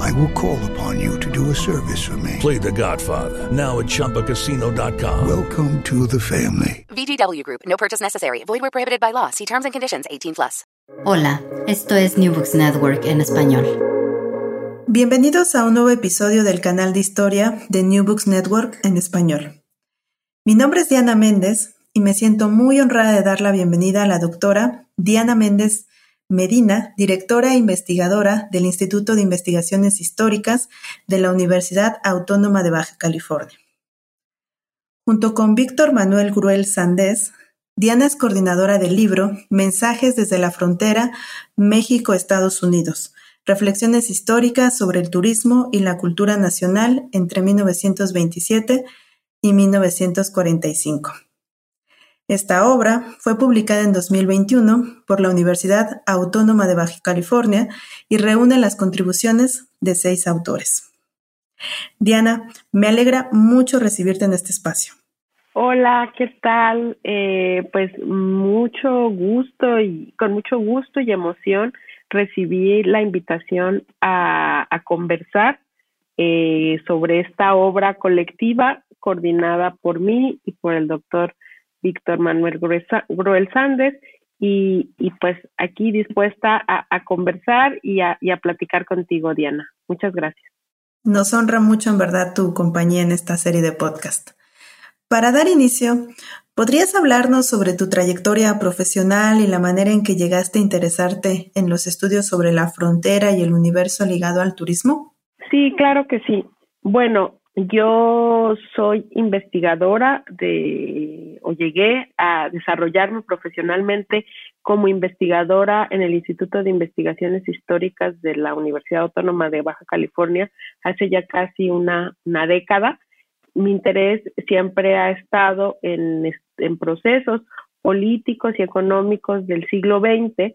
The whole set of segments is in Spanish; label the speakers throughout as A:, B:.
A: I will call upon you to do a service for me.
B: Play The Godfather now at ChumbaCasino.com.
A: Welcome to the family.
C: VGW Group. No purchase necessary. Void where prohibited by law. See terms and conditions. 18 plus.
D: Hola, esto es New Books Network en español.
E: Bienvenidos a un nuevo episodio del canal de historia de New Books Network en español. Mi nombre es Diana Méndez y me siento muy honrada de dar la bienvenida a la doctora Diana Méndez Medina, directora e investigadora del Instituto de Investigaciones Históricas de la Universidad Autónoma de Baja California. Junto con Víctor Manuel Gruel Sandés, Diana es coordinadora del libro Mensajes desde la frontera México-Estados Unidos, reflexiones históricas sobre el turismo y la cultura nacional entre 1927 y 1945. Esta obra fue publicada en 2021 por la Universidad Autónoma de Baja California y reúne las contribuciones de seis autores. Diana, me alegra mucho recibirte en este espacio.
F: Hola, ¿qué tal? Eh, pues mucho gusto y con mucho gusto y emoción recibí la invitación a, conversar eh, sobre esta obra colectiva coordinada por mí y por el doctor Víctor Manuel Gruel Sández, y, pues aquí dispuesta a, conversar y a, platicar contigo, Diana. Muchas gracias.
E: Nos honra mucho en verdad tu compañía en esta serie de podcast. Para dar inicio, ¿podrías hablarnos sobre tu trayectoria profesional y la manera en que llegaste a interesarte en los estudios sobre la frontera y el universo ligado al turismo?
F: Sí, claro que sí. Bueno, yo soy investigadora de, o llegué a desarrollarme profesionalmente como investigadora en el Instituto de Investigaciones Históricas de la Universidad Autónoma de Baja California hace ya casi una, década. Mi interés siempre ha estado en, procesos políticos y económicos del siglo XX.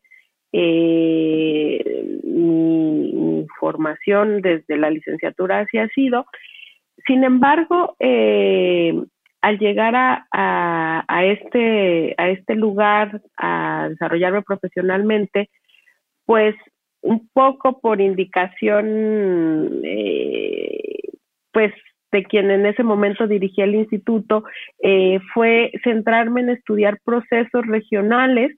F: Eh, mi formación desde la licenciatura así ha sido sin embargo, eh, al llegar a, este, a este lugar, a desarrollarme profesionalmente, pues un poco por indicación, eh, pues de quien en ese momento dirigía el instituto, eh, fue centrarme en estudiar procesos regionales,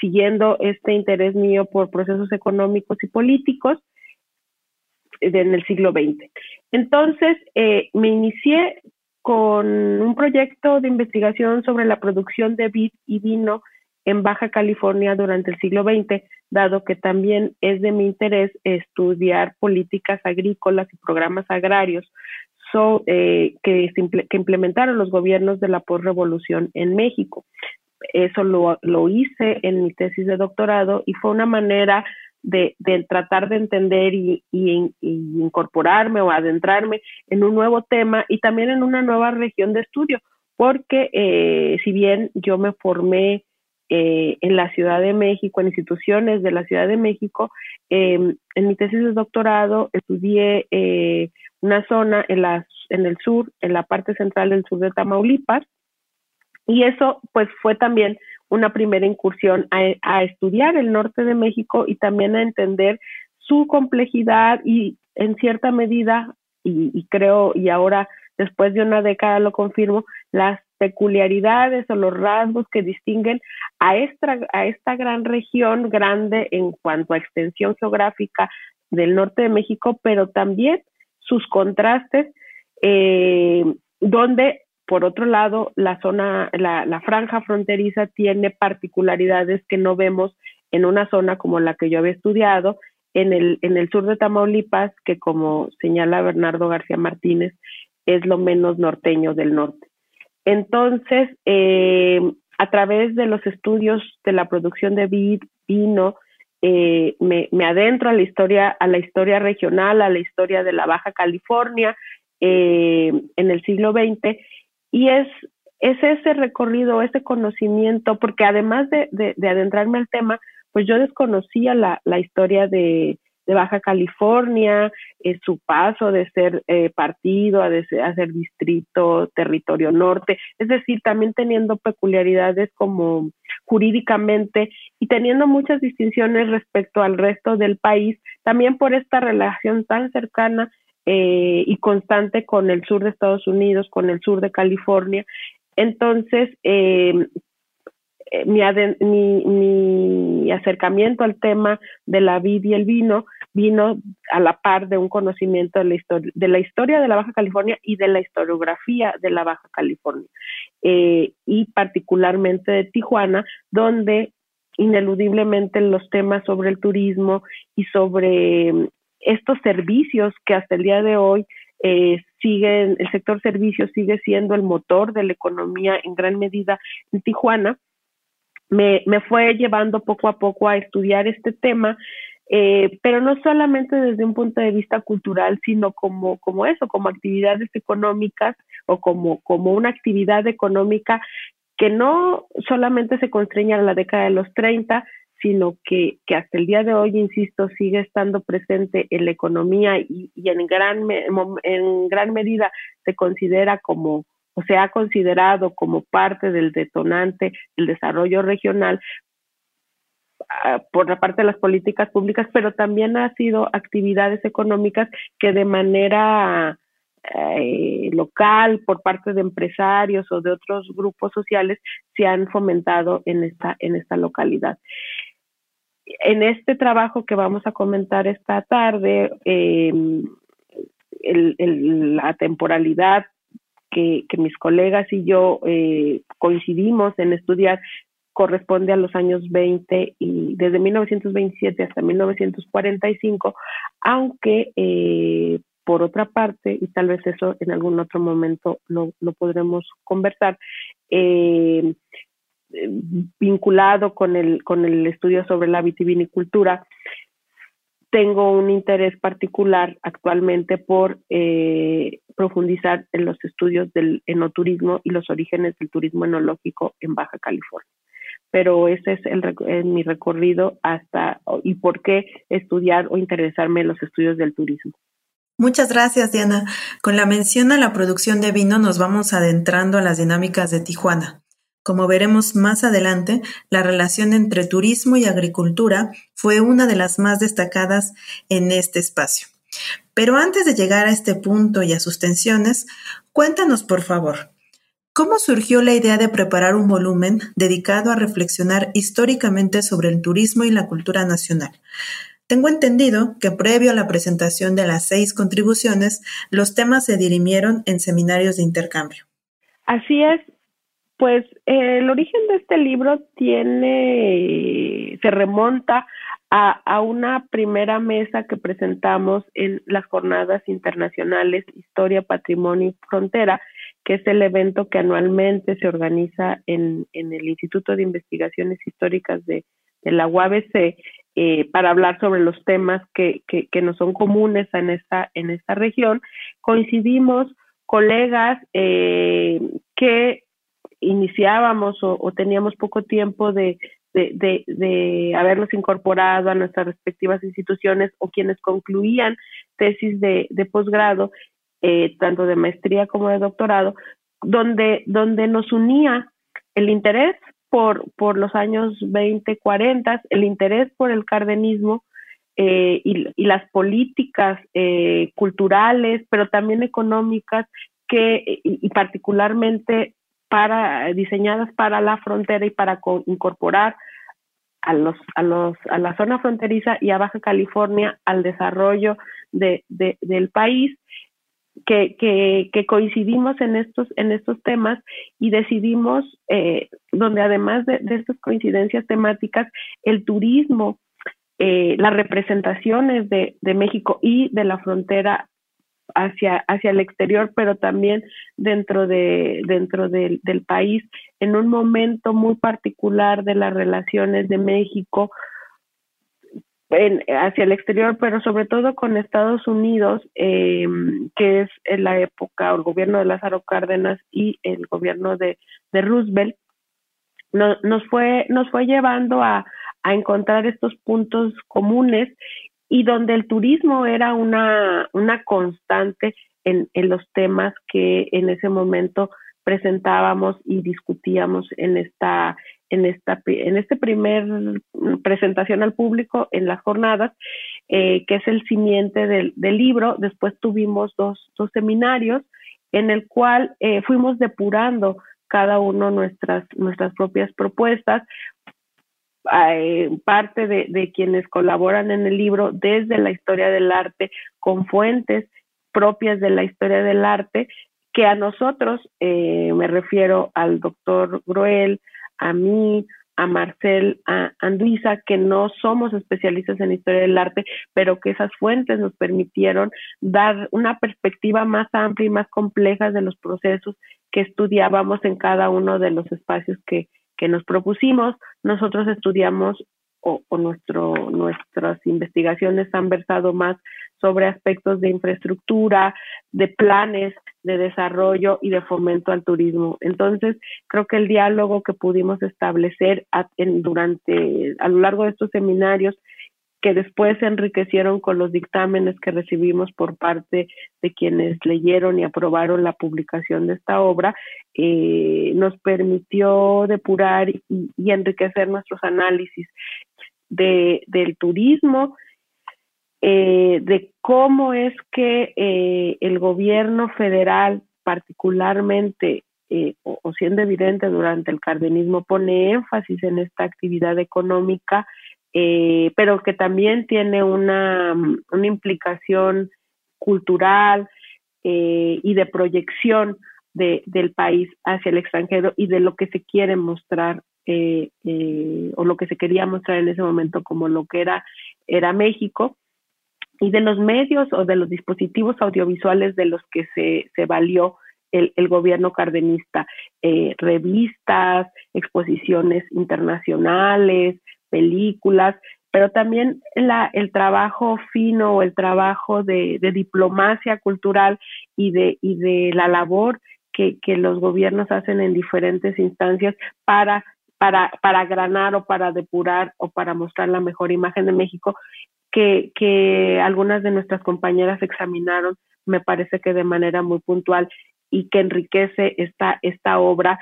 F: siguiendo este interés mío por procesos económicos y políticos en el siglo XX. Entonces, eh, me inicié con un proyecto de investigación sobre la producción de vid y vino en Baja California durante el siglo XX, dado que también es de mi interés estudiar políticas agrícolas y programas agrarios eh, que, implementaron los gobiernos de la postrevolución en México. Eso lo, lo hice en mi tesis de doctorado y fue una manera de, tratar de entender y, incorporarme o adentrarme en un nuevo tema y también en una nueva región de estudio, porque eh, si bien yo me formé eh, en la Ciudad de México, en instituciones de la Ciudad de México, em, en mi tesis de doctorado estudié eh, una zona en, la, en el sur, en la parte central del sur de Tamaulipas, y eso pues fue también una primera incursión a, estudiar el norte de México y también a entender su complejidad y en cierta medida, y, creo, y ahora después de una década lo confirmo, las peculiaridades o los rasgos que distinguen a esta, a esta gran región grande en cuanto a extensión geográfica del norte de México, pero también sus contrastes, eh, donde por otro lado, la zona, la, la franja fronteriza tiene particularidades que no vemos en una zona como la que yo había estudiado, en el, en el sur de Tamaulipas, que como señala Bernardo García Martínez, es lo menos norteño del norte. Entonces, eh, a través de los estudios de la producción de vino, eh, me, adentro a la historia, a la historia regional, a la historia de la Baja California eh, en el siglo XX, y es, es ese recorrido, ese conocimiento, porque además de, de adentrarme al tema, pues yo desconocía la, la historia de, Baja California, eh, su paso de ser eh, partido a, de a, ser distrito, territorio norte, es decir, también teniendo peculiaridades como jurídicamente y teniendo muchas distinciones respecto al resto del país, también por esta relación tan cercana eh, y constante con el sur de Estados Unidos, con el sur de California. Entonces, eh, eh, mi, mi, acercamiento al tema de la vid y el vino vino a la par de un conocimiento de la, historia, de la historia de la Baja California y de la historiografía de la Baja California, y particularmente de Tijuana, donde ineludiblemente los temas sobre el turismo y sobre estos servicios que hasta el día de hoy eh, siguen, el sector servicios sigue siendo el motor de la economía en gran medida en Tijuana, me, me fue llevando poco a poco a estudiar este tema, eh, pero no solamente desde un punto de vista cultural, sino como, como eso, como actividades económicas o como, como una actividad económica que no solamente se constreña a la década de los 30, sino que, que hasta el día de hoy, insisto, sigue estando presente en la economía y, en, gran, en gran medida se considera como, o se ha considerado como parte del detonante del desarrollo regional ah, por la parte de las políticas públicas, pero también ha sido actividades económicas que de manera eh, local, por parte de empresarios o de otros grupos sociales, se han fomentado en esta, en esta localidad. En este trabajo que vamos a comentar esta tarde, el, la temporalidad que, mis colegas y yo eh, coincidimos en estudiar corresponde a los años 20 y desde 1927 hasta 1945, aunque eh, por otra parte, y tal vez eso en algún otro momento lo, lo podremos conversar, eh, vinculado con el, con el estudio sobre la vitivinicultura, tengo un interés particular actualmente por eh, profundizar en los estudios del enoturismo y los orígenes del turismo enológico en Baja California. Pero ese es el, mi recorrido hasta y por qué estudiar o interesarme en los estudios del turismo.
E: Muchas gracias, Diana. Con la mención a la producción de vino nos vamos adentrando a las dinámicas de Tijuana. Como veremos más adelante, la relación entre turismo y agricultura fue una de las más destacadas en este espacio. Pero antes de llegar a este punto y a sus tensiones, cuéntanos por favor, ¿cómo surgió la idea de preparar un volumen dedicado a reflexionar históricamente sobre el turismo y la cultura nacional? Tengo entendido que previo a la presentación de las seis contribuciones, los temas se dirimieron en seminarios de intercambio.
F: Así es, pues eh, el origen de este libro tiene, se remonta a, una primera mesa que presentamos en las jornadas internacionales Historia, Patrimonio y Frontera, que es el evento que anualmente se organiza en, el Instituto de Investigaciones Históricas de, la UABC eh, para hablar sobre los temas que, que, que nos son comunes en esta, en esta región. Coincidimos colegas eh, que iniciábamos o, teníamos poco tiempo de, de, de, habernos incorporado a nuestras respectivas instituciones o quienes concluían tesis de, de posgrado, eh, tanto de maestría como de doctorado, donde, donde nos unía el interés por, por los años 20, 40, el interés por el cardenismo eh, y, y, las políticas eh, culturales, pero también económicas que, y particularmente para, diseñadas para la frontera y para incorporar a, los, a, los, a la zona fronteriza y a Baja California al desarrollo de, del país que, que, coincidimos en estos, en estos temas y decidimos, eh, donde además de, estas coincidencias temáticas, el turismo, eh, las representaciones de, de, México y de la frontera hacia, hacia el exterior, pero también dentro, de, dentro del país, en un momento muy particular de las relaciones de México hacia el exterior, pero sobre todo con Estados Unidos, eh, que es en la época, el gobierno de Lázaro Cárdenas y el gobierno de, Roosevelt, nos, fue, nos fue llevando a, a encontrar estos puntos comunes y donde el turismo era una, una constante en, en los temas que en ese momento presentábamos y discutíamos en esta en esta en este primer presentación al público en las jornadas eh, que es el simiente del, libro. Después tuvimos dos, dos seminarios en el cual eh, fuimos depurando cada uno nuestras nuestras propias propuestas eh, parte de, quienes colaboran en el libro desde la historia del arte con fuentes propias de la historia del arte que a nosotros, eh, me refiero al doctor Groel, a mí, a Marcel, a Anduisa, que no somos especialistas en historia del arte, pero que esas fuentes nos permitieron dar una perspectiva más amplia y más compleja de los procesos que estudiábamos en cada uno de los espacios que, que nos propusimos. Nosotros estudiamos o, o nuestro, nuestras investigaciones han versado más sobre aspectos de infraestructura, de planes de desarrollo y de fomento al turismo. Entonces, creo que el diálogo que pudimos establecer durante a lo largo de estos seminarios que después se enriquecieron con los dictámenes que recibimos por parte de quienes leyeron y aprobaron la publicación de esta obra, eh, nos permitió depurar y, enriquecer nuestros análisis de, del turismo, eh, de cómo es que eh, el gobierno federal, particularmente, o, o, siendo evidente durante el cardenismo, pone énfasis en esta actividad económica eh, pero que también tiene una, una implicación cultural eh, y de proyección de, del país hacia el extranjero y de lo que se quiere mostrar eh, o lo que se quería mostrar en ese momento como lo que era, era México. Y de los medios o de los dispositivos audiovisuales de los que se, se valió el, el, gobierno cardenista, revistas, exposiciones internacionales, películas, pero también la, el trabajo fino o el trabajo de, diplomacia cultural y de, y de la labor que, los gobiernos hacen en diferentes instancias para, agranar o para depurar o para mostrar la mejor imagen de México que, que algunas de nuestras compañeras examinaron, me parece que de manera muy puntual y que enriquece esta, esta obra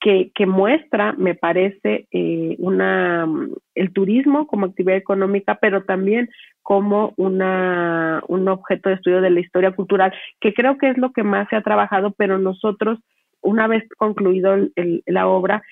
F: que, que muestra, me parece, eh, una, el turismo como actividad económica, pero también como una, un objeto de estudio de la historia cultural, que creo que es lo que más se ha trabajado, pero nosotros, una vez concluido el, la obra,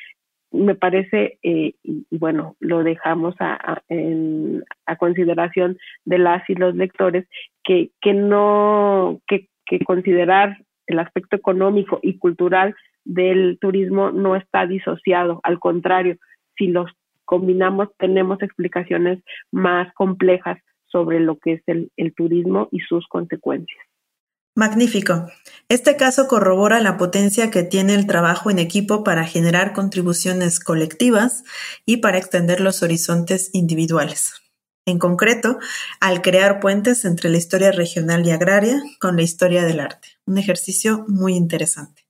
F: me parece, eh, y, bueno, lo dejamos a, a, en, a, consideración de las y los lectores, que, que no, que, que considerar el aspecto económico y cultural del turismo no está disociado, al contrario, si los combinamos tenemos explicaciones más complejas sobre lo que es el, turismo y sus consecuencias.
E: Magnífico. Este caso corrobora la potencia que tiene el trabajo en equipo para generar contribuciones colectivas y para extender los horizontes individuales. En concreto, al crear puentes entre la historia regional y agraria con la historia del arte. Un ejercicio muy interesante.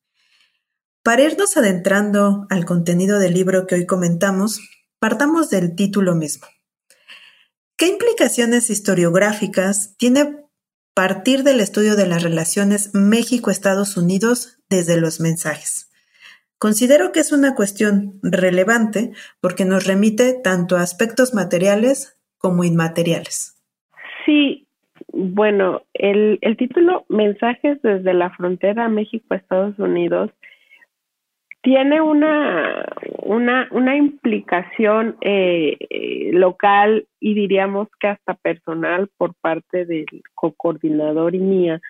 E: Para irnos adentrando al contenido del libro que hoy comentamos, partamos del título mismo. ¿Qué implicaciones historiográficas tiene partir del estudio de las relaciones México-Estados Unidos desde los mensajes? Considero que es una cuestión relevante porque nos remite tanto a aspectos materiales como inmateriales.
F: Sí, bueno, el, el título Mensajes desde la frontera México-Estados Unidos tiene una, una, una implicación eh, eh, local y diríamos que hasta personal por parte del co-coordinador y mía,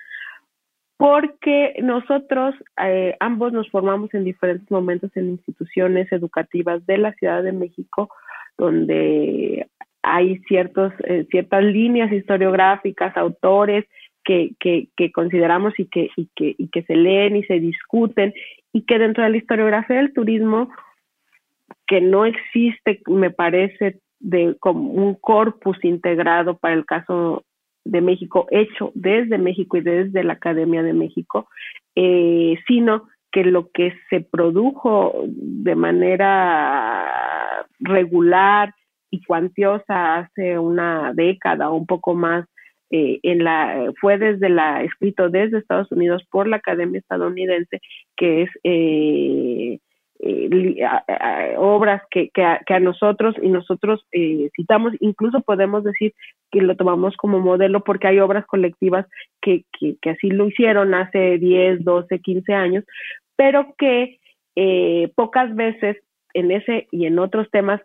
F: porque nosotros eh, ambos nos formamos en diferentes momentos en instituciones educativas de la Ciudad de México, donde hay ciertos, ciertas líneas historiográficas, autores que, que, que consideramos y que, y, que, y que se leen y se discuten, y que dentro de la historiografía del turismo, que no existe, me parece, de como un corpus integrado para el caso de México, hecho desde México y desde la Academia de México, eh, sino que lo que se produjo de manera regular y cuantiosa hace una década o un poco más eh, en la fue desde la escrito desde Estados Unidos por la Academia estadounidense que es eh, eh, obras que, a, que, a, nosotros y nosotros eh, citamos, incluso podemos decir que lo tomamos como modelo porque hay obras colectivas que, que, que así lo hicieron hace 10, 12, 15 años, pero que eh, pocas veces en ese y en otros temas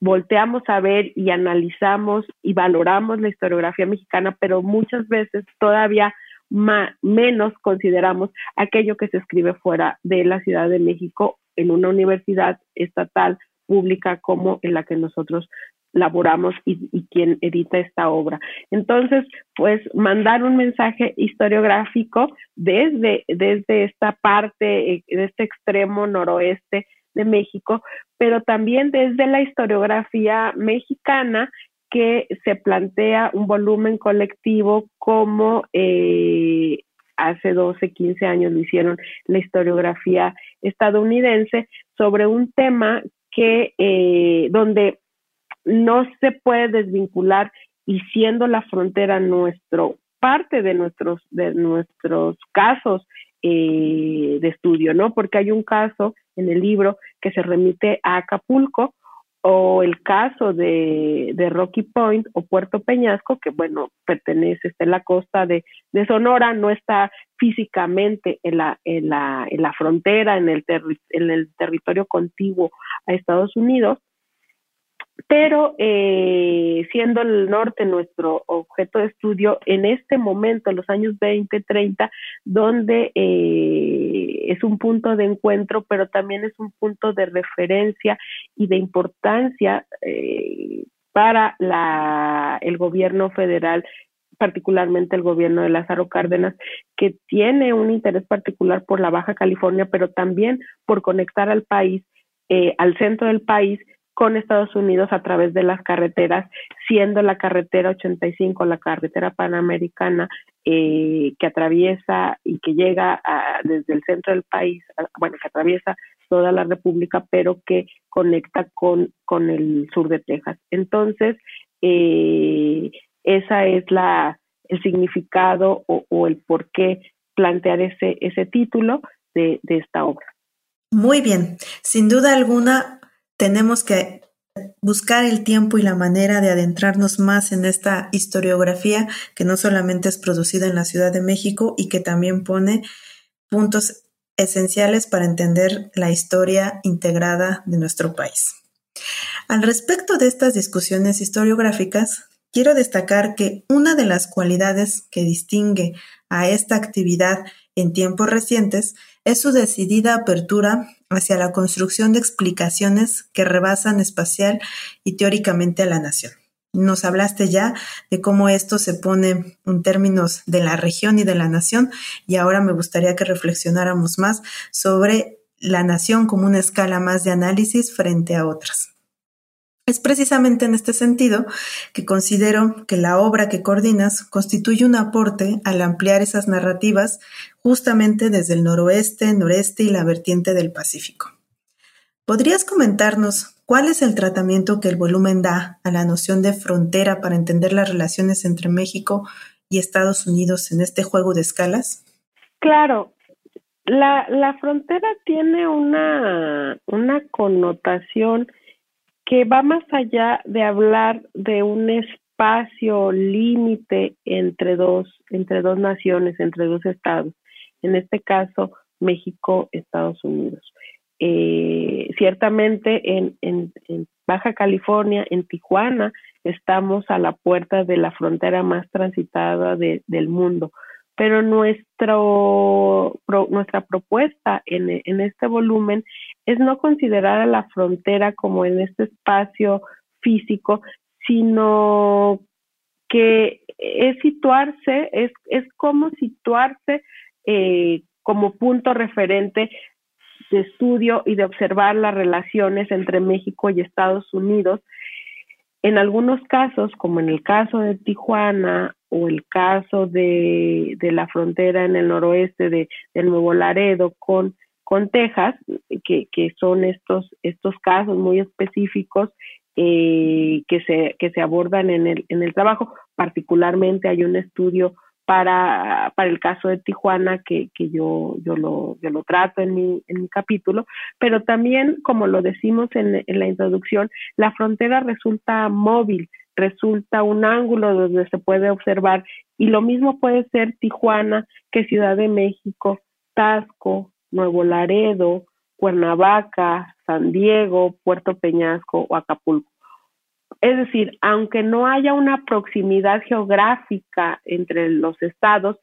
F: volteamos a ver y analizamos y valoramos la historiografía mexicana, pero muchas veces todavía menos consideramos aquello que se escribe fuera de la Ciudad de México en una universidad estatal pública como en la que nosotros laboramos y, y, quien edita esta obra. Entonces, pues mandar un mensaje historiográfico desde, desde esta parte, eh, de este extremo noroeste de México, pero también desde la historiografía mexicana que se plantea un volumen colectivo como eh, hace 12, 15 años lo hicieron la historiografía estadounidense sobre un tema que eh, donde no se puede desvincular y siendo la frontera nuestro parte de nuestros de nuestros casos eh, de estudio, ¿no? Porque hay un caso en el libro que se remite a Acapulco o el caso de, de, Rocky Point o Puerto Peñasco, que bueno, pertenece, está en la costa de, de Sonora, no está físicamente en la, en la, en la frontera, en el, en el territorio contiguo a Estados Unidos, pero eh, siendo el norte nuestro objeto de estudio, en este momento, en los años 20, 30, donde eh, es un punto de encuentro, pero también es un punto de referencia y de importancia eh, para la, el gobierno federal particularmente el gobierno de Lázaro Cárdenas, que tiene un interés particular por la Baja California, pero también por conectar al país, eh, al centro del país, con Estados Unidos a través de las carreteras, siendo la carretera 85, la carretera panamericana, eh, que atraviesa y que llega a, desde el centro del país, bueno, que atraviesa toda la República, pero que conecta con, con el sur de Texas. Entonces, eh, esa es la el significado o, o, el por qué plantear ese, ese título de, de esta obra.
E: Muy bien, sin duda alguna tenemos que buscar el tiempo y la manera de adentrarnos más en esta historiografía que no solamente es producida en la Ciudad de México y que también pone puntos esenciales para entender la historia integrada de nuestro país. Al respecto de estas discusiones historiográficas, quiero destacar que una de las cualidades que distingue a esta actividad en tiempos recientes es su decidida apertura hacia la construcción de explicaciones que rebasan espacial y teóricamente a la nación. Nos hablaste ya de cómo esto se pone en términos de la región y de la nación y ahora me gustaría que reflexionáramos más sobre la nación como una escala más de análisis frente a otras. Es precisamente en este sentido que considero que la obra que coordinas constituye un aporte al ampliar esas narrativas justamente desde el noroeste, noreste y la vertiente del Pacífico. ¿Podrías comentarnos cuál es el tratamiento que el volumen da a la noción de frontera para entender las relaciones entre México y Estados Unidos en este juego de escalas?
F: Claro, la, la frontera tiene una, una connotación que va más allá de hablar de un espacio límite entre dos, entre dos naciones, entre dos estados, en este caso México, Estados Unidos. Eh, ciertamente en, en, Baja California, en Tijuana, estamos a la puerta de la frontera más transitada de, del mundo, pero nuestro, nuestra propuesta en, en este volumen es no considerar a la frontera como en este espacio físico, sino que es situarse, es, es como situarse eh, como punto referente de estudio y de observar las relaciones entre México y Estados Unidos. En algunos casos, como en el caso de Tijuana o el caso de, la frontera en el noroeste de, Nuevo Laredo con, con Texas, que, que son estos, estos casos muy específicos eh, que, se, que se abordan en el, en el trabajo. Particularmente hay un estudio para, para el caso de Tijuana que, que yo, yo, lo, yo lo trato en mi, en mi capítulo, pero también, como lo decimos en, en la introducción, la frontera resulta móvil, resulta un ángulo donde se puede observar y lo mismo puede ser Tijuana que Ciudad de México, Tasco, Nuevo Laredo, Cuernavaca, San Diego, Puerto Peñasco o Acapulco. Es decir, aunque no haya una proximidad geográfica entre los estados,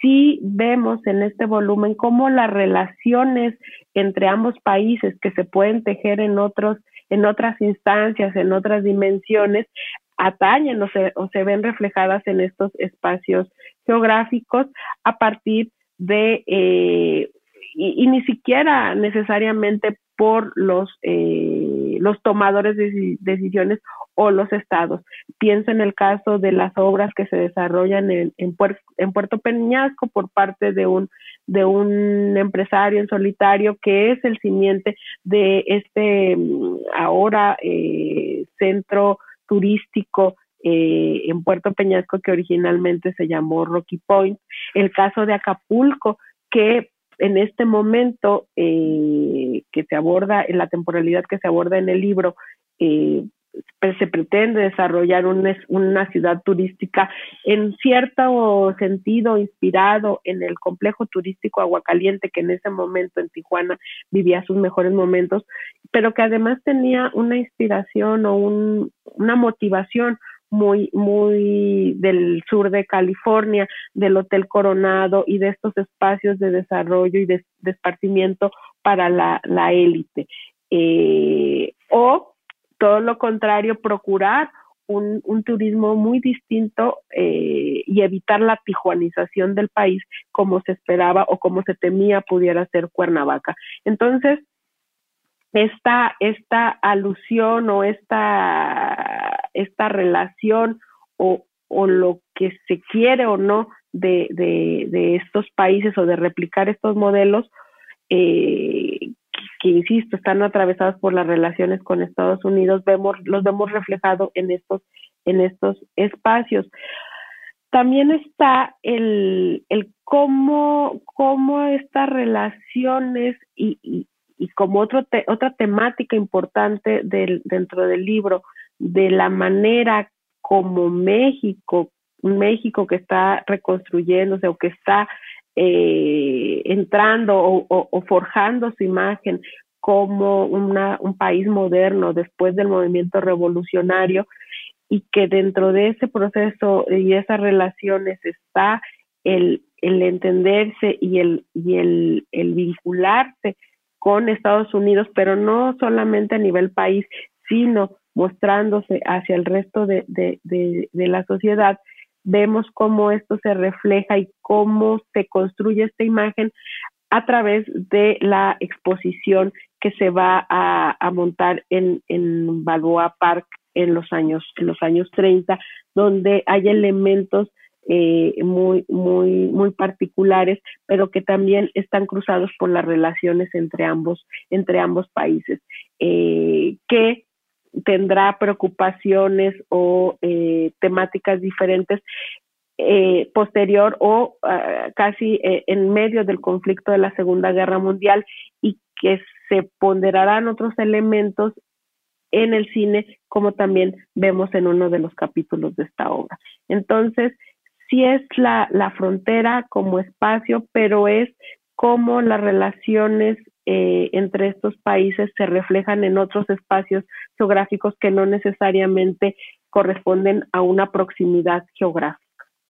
F: sí vemos en este volumen cómo las relaciones entre ambos países que se pueden tejer en otros en otras instancias, en otras dimensiones, atañen o se, o se ven reflejadas en estos espacios geográficos a partir de eh, y, ni siquiera necesariamente por los, eh, los tomadores de decisiones o los estados. Pienso en el caso de las obras que se desarrollan en, en, Puerto Peñasco por parte de un, de un empresario en solitario que es el simiente de este mm, ahora eh, centro turístico eh, en Puerto Peñasco que originalmente se llamó Rocky Point, el caso de Acapulco que en este momento eh, que se aborda, en la temporalidad que se aborda en el libro, eh, pues, se pretende desarrollar una ciudad turística en cierto sentido inspirado en el complejo turístico Aguacaliente que en ese momento en Tijuana vivía sus mejores momentos, pero que además tenía una inspiración o una motivación muy, muy del sur de California, del Hotel Coronado y de estos espacios de desarrollo y de, esparcimiento para la, élite. Eh, o todo lo contrario, procurar un, turismo muy distinto eh, y evitar la tijuanización del país como se esperaba o como se temía pudiera ser Cuernavaca. Entonces, esta, esta alusión o esta, esta relación o, o, lo que se quiere o no de, de, estos países o de replicar estos modelos, eh, que, insisto, están atravesados por las relaciones con Estados Unidos, vemos, los vemos reflejados en estos, en estos espacios. También está el, el cómo, cómo estas relaciones y como otro otra temática importante del, dentro del libro, de la manera como México, México que está reconstruyéndose o que está eh, entrando o, forjando su imagen como una, un país moderno después del movimiento revolucionario y que dentro de ese proceso y esas relaciones está el, entenderse y el, y el vincularse con Estados Unidos, pero no solamente a nivel país, sino mostrándose hacia el resto de, la sociedad, vemos cómo esto se refleja y cómo se construye esta imagen a través de la exposición que se va a, montar en, en Balboa Park en los años en los años 30 donde hay elementos eh, muy, muy, muy particulares, pero que también están cruzados por las relaciones entre ambos, entre ambos países, eh, que tendrá preocupaciones o eh, temáticas diferentes posterior o ah, casi en medio del conflicto de la Segunda Guerra Mundial y que se ponderarán otros elementos en el cine, como también vemos en uno de los capítulos de esta obra. Entonces, sí es la, la frontera como espacio, pero es cómo las relaciones eh, entre estos países se reflejan en otros espacios geográficos que no necesariamente corresponden a una proximidad geográfica.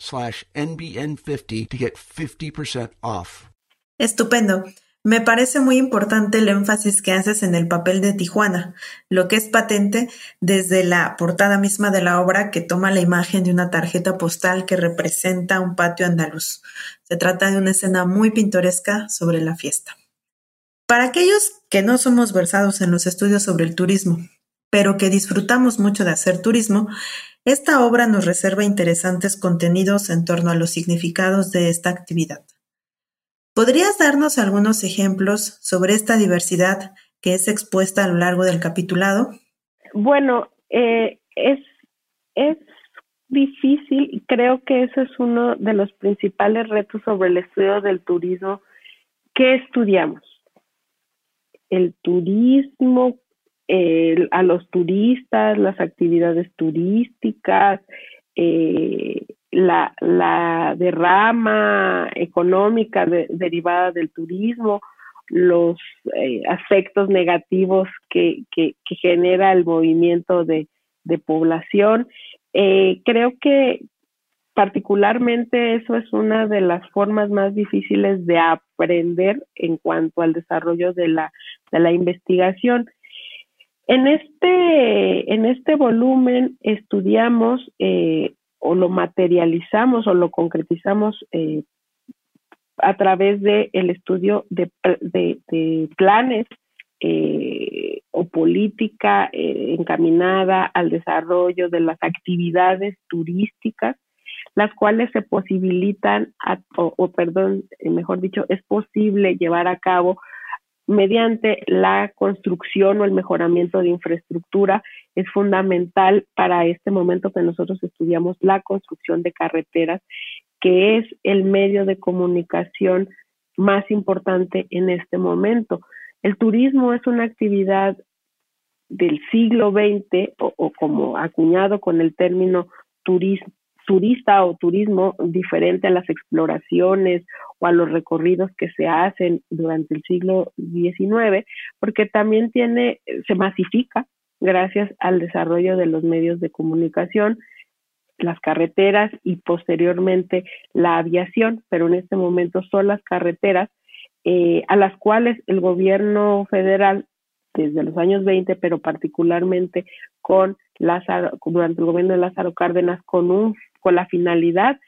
G: slash NBN50 to get 50% off.
E: Estupendo. Me parece muy importante el énfasis que haces en el papel de Tijuana, lo que es patente desde la portada misma de la obra que toma la imagen de una tarjeta postal que representa un patio andaluz. Se trata de una escena muy pintoresca sobre la fiesta. Para aquellos que no somos versados en los estudios sobre el turismo, pero que disfrutamos mucho de hacer turismo, esta obra nos reserva interesantes contenidos en torno a los significados de esta actividad. ¿Podrías darnos algunos ejemplos sobre esta diversidad que es expuesta a lo largo del capitulado?
F: Bueno, eh, es, es difícil y creo que ese es uno de los principales retos sobre el estudio del turismo. ¿Qué estudiamos? El turismo a los turistas, las actividades turísticas, eh, la, derrama económica derivada del turismo, los eh, aspectos negativos que, que, genera el movimiento de, de población. Eh, creo que particularmente eso es una de las formas más difíciles de aprender en cuanto al desarrollo de la, de la investigación. En este, en este volumen estudiamos eh, o lo materializamos o lo concretizamos eh, a través del el estudio de, planes eh, o política encaminada al desarrollo de las actividades turísticas, las cuales se posibilitan, o, perdón, mejor dicho, es posible llevar a cabo mediante la construcción o el mejoramiento de infraestructura es fundamental para este momento que nosotros estudiamos la construcción de carreteras, que es el medio de comunicación más importante en este momento. El turismo es una actividad del siglo XX o, o como acuñado con el término turismo, turista o turismo diferente a las exploraciones o a los recorridos que se hacen durante el siglo XIX, porque también tiene, se masifica gracias al desarrollo de los medios de comunicación, las carreteras y posteriormente la aviación, pero en este momento son las carreteras eh, a las cuales el gobierno federal desde los años 20, pero particularmente con Lázaro, durante el gobierno de Lázaro Cárdenas, con un con la finalidad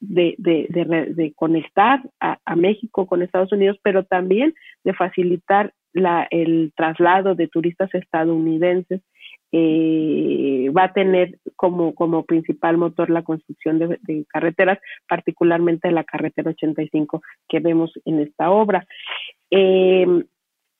F: de, conectar a, México con Estados Unidos, pero también de facilitar la, el traslado de turistas estadounidenses. Eh, va a tener como, como principal motor la construcción de, carreteras, particularmente la carretera 85 que vemos en esta obra. Eh,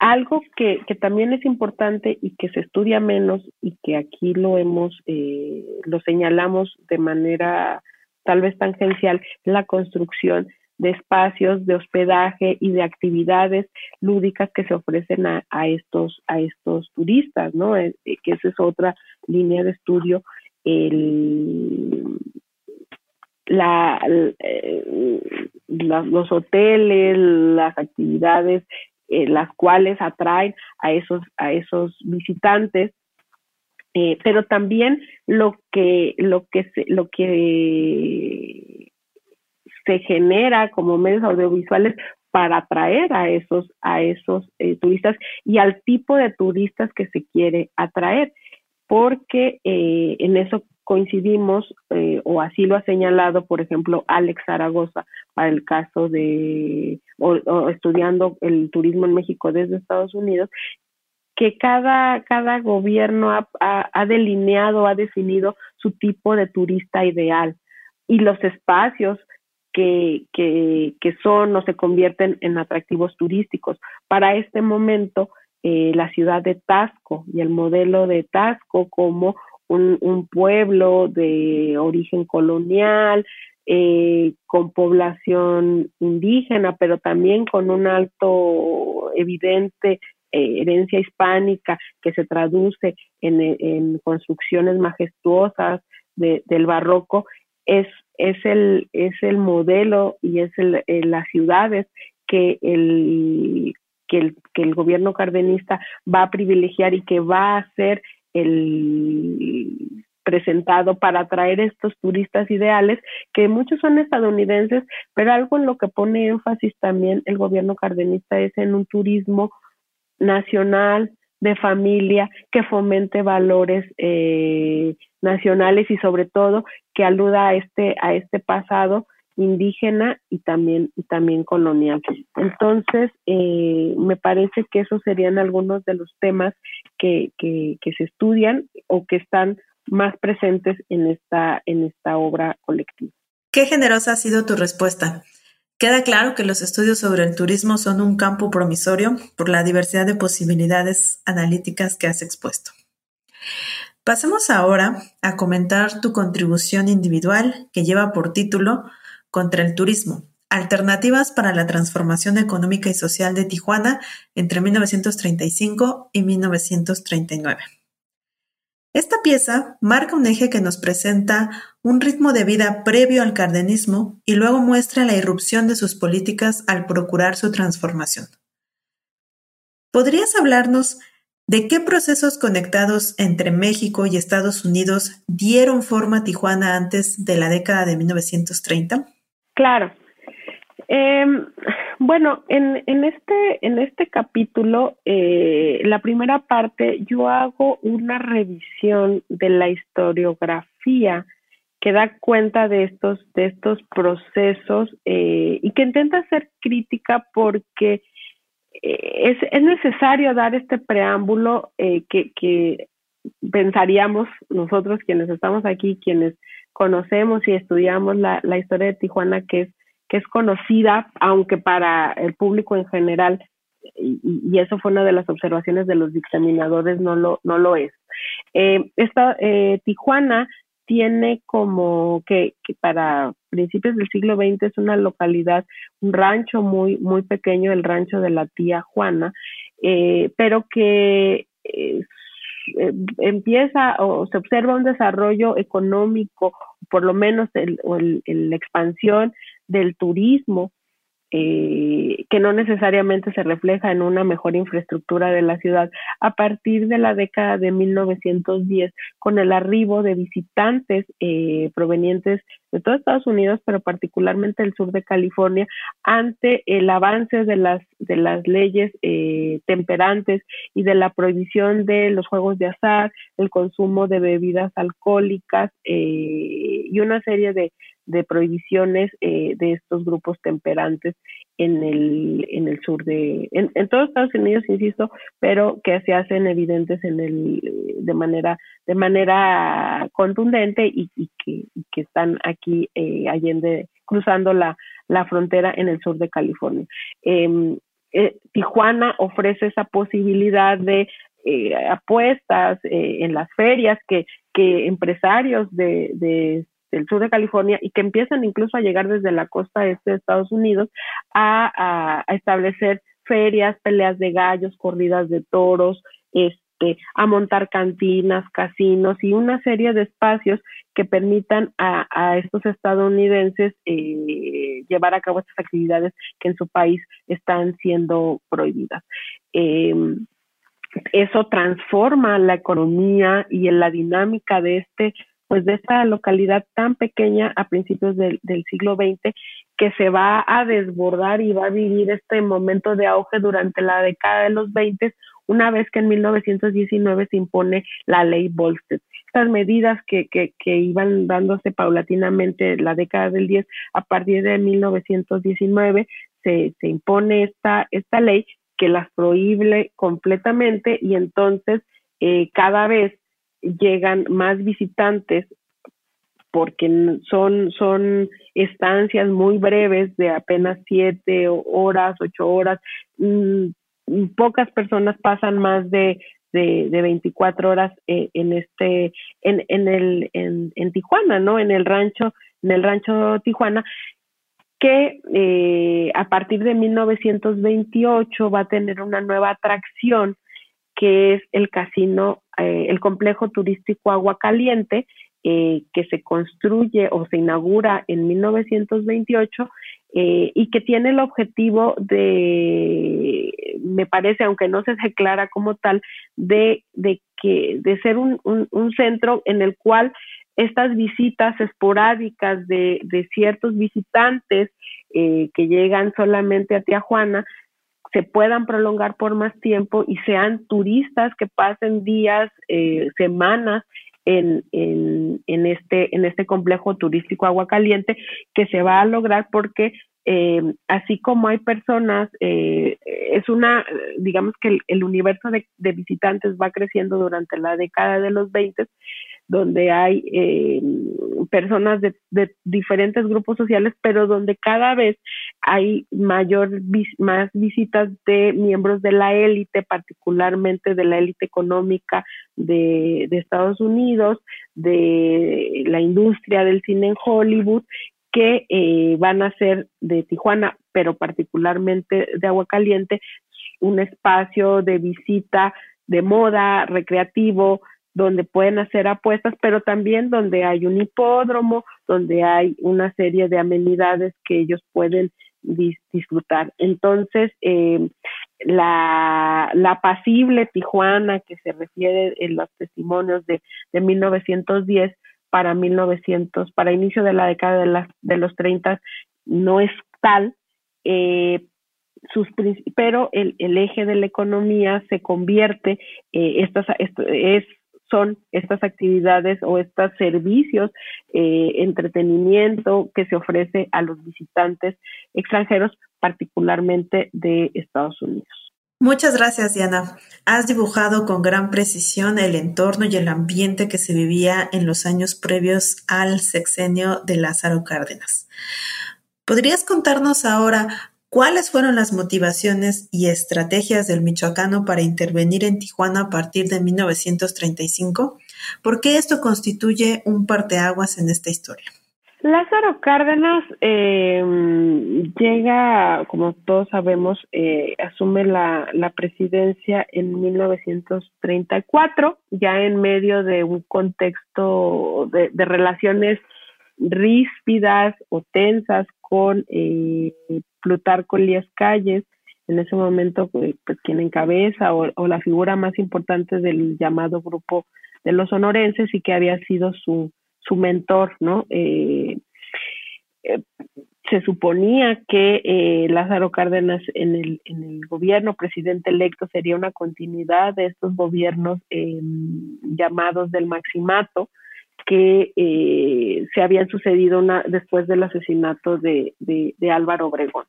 F: algo que, que, también es importante y que se estudia menos y que aquí lo hemos, eh, lo señalamos de manera tal vez tangencial, la construcción de espacios de hospedaje y de actividades lúdicas que se ofrecen a, a estos a estos turistas, ¿no? Eh, que esa es otra línea de estudio. El, la, eh, los hoteles, las actividades eh, las cuales atraen a esos, a esos visitantes. Eh, pero también lo que, lo que se, lo que se genera como medios audiovisuales para atraer a esos, a esos eh, turistas y al tipo de turistas que se quiere atraer, porque en eso coincidimos, eh, o así lo ha señalado, por ejemplo, Alex Zaragoza, para el caso de, o, estudiando el turismo en México desde Estados Unidos, que cada, cada gobierno ha, ha, delineado, ha definido su tipo de turista ideal y los espacios que, que, que son o se convierten en atractivos turísticos. Para este momento, eh, la ciudad de Tasco y el modelo de Tasco como un, pueblo de origen colonial, eh, con población indígena, pero también con un alto evidente eh, herencia hispánica que se traduce en, construcciones majestuosas del barroco, es, es, el, es el modelo y es el, las ciudades que el, que el, que el gobierno cardenista va a privilegiar y que va a ser el presentado para atraer estos turistas ideales, que muchos son estadounidenses, pero algo en lo que pone énfasis también el gobierno cardenista es en un turismo nacional, de familia, que fomente valores eh, nacionales y sobre todo que aluda a este, a este pasado indígena y también, y también colonial. Entonces, eh, me parece que esos serían algunos de los temas que, que, que, se estudian o que están más presentes en esta, en esta obra colectiva.
E: Qué generosa ha sido tu respuesta. Queda claro que los estudios sobre el turismo son un campo promisorio por la diversidad de posibilidades analíticas que has expuesto. Pasemos ahora a comentar tu contribución individual que lleva por título contra el turismo, alternativas para la transformación económica y social de Tijuana entre 1935 y 1939. Esta pieza marca un eje que nos presenta un ritmo de vida previo al cardenismo y luego muestra la irrupción de sus políticas al procurar su transformación. ¿Podrías hablarnos de qué procesos conectados entre México y Estados Unidos dieron forma a Tijuana antes de la década de 1930?
F: Claro. Em, bueno, en, en, este, en este capítulo, eh, la primera parte, yo hago una revisión de la historiografía que da cuenta de estos, de estos procesos eh, y que intenta ser crítica porque eh, es, es, necesario dar este preámbulo que, que pensaríamos nosotros quienes estamos aquí, quienes conocemos y estudiamos la, historia de Tijuana, que es, que es conocida, aunque para el público en general, y, eso fue una de las observaciones de los dictaminadores, no lo, no lo es. Eh, esta, eh, Tijuana tiene como que, para principios del siglo XX es una localidad, un rancho muy, muy pequeño, el rancho de la tía Juana, eh, pero que eh, empieza o se observa un desarrollo económico, por lo menos el, el, la expansión del turismo eh, que no necesariamente se refleja en una mejor infraestructura de la ciudad a partir de la década de 1910 con el arribo de visitantes eh, provenientes de todo Estados Unidos pero particularmente del sur de California ante el avance de las de las leyes eh, temperantes y de la prohibición de los juegos de azar el consumo de bebidas alcohólicas y una serie de de prohibiciones eh, de estos grupos temperantes en el, en el sur de, en, en todos Estados Unidos, insisto, pero que se hacen evidentes en el, de manera, de manera contundente y, y, que, que, están aquí eh, allende, cruzando la, la frontera en el sur de California. Em, eh, Tijuana ofrece esa posibilidad de eh, apuestas eh, en las ferias que, que empresarios de, de del sur de California y que empiezan incluso a llegar desde la costa este de Estados Unidos a, establecer ferias, peleas de gallos, corridas de toros, este, a montar cantinas, casinos y una serie de espacios que permitan a, estos estadounidenses eh, llevar a cabo estas actividades que en su país están siendo prohibidas. Em, eso transforma la economía y en la dinámica de este pues de esta localidad tan pequeña a principios del, siglo XX que se va a desbordar y va a vivir este momento de auge durante la década de los 20 una vez que en 1919 se impone la ley Volstead, estas medidas que, que, que, iban dándose paulatinamente la década del 10, a partir de 1919 se, se impone esta, esta ley que las prohíbe completamente y entonces eh, cada vez llegan más visitantes porque son, son estancias muy breves de apenas siete horas, ocho horas. Mm, pocas personas pasan más de, de, de 24 horas eh, en este, en, en el, en, en, Tijuana, ¿no? En el rancho, en el rancho Tijuana, que eh, a partir de 1928 va a tener una nueva atracción que es el casino, eh, el complejo turístico Agua Caliente, eh, que se construye o se inaugura en 1928 eh, y que tiene el objetivo de, me parece, aunque no se declara como tal, de, de, que, de ser un, un, centro en el cual estas visitas esporádicas de, de ciertos visitantes eh, que llegan solamente a Tijuana se puedan prolongar por más tiempo y sean turistas que pasen días, eh, semanas en, en, en, este, en este complejo turístico Agua Caliente, que se va a lograr porque eh, así como hay personas, eh, es una, digamos que el, el universo de, visitantes va creciendo durante la década de los 20, donde hay eh, personas de, de, diferentes grupos sociales, pero donde cada vez hay mayor más visitas de miembros de la élite, particularmente de la élite económica de, de Estados Unidos, de la industria del cine en Hollywood, que eh, van a ser de Tijuana, pero particularmente de Agua Caliente, un espacio de visita de moda, recreativo, donde pueden hacer apuestas, pero también donde hay un hipódromo, donde hay una serie de amenidades que ellos pueden dis disfrutar. Entonces, eh, la, la pasible Tijuana que se refiere en los testimonios de, de 1910 para 1900, para inicio de la década de, las, de los 30 no es tal, eh, sus, pero el, el, eje de la economía se convierte, eh, estas, es son estas actividades o estos servicios, eh, entretenimiento que se ofrece a los visitantes extranjeros, particularmente de Estados Unidos.
E: Muchas gracias, Diana. Has dibujado con gran precisión el entorno y el ambiente que se vivía en los años previos al sexenio de Lázaro Cárdenas. ¿Podrías contarnos ahora ¿Cuáles fueron las motivaciones y estrategias del michoacano para intervenir en Tijuana a partir de 1935? ¿Por qué esto constituye un parteaguas en esta historia?
F: Lázaro Cárdenas eh, llega, como todos sabemos, eh, asume la, la, presidencia en 1934, ya en medio de un contexto de, de relaciones ríspidas o tensas con eh, Plutarco Elías Calles, en ese momento pues, pues quien encabeza o, o, la figura más importante del llamado grupo de los sonorenses y que había sido su, su mentor, ¿no? Eh, eh, se suponía que eh, Lázaro Cárdenas en el, en el gobierno presidente electo sería una continuidad de estos gobiernos eh, llamados del maximato, que eh, se habían sucedido una, después del asesinato de, de, de, Álvaro Obregón.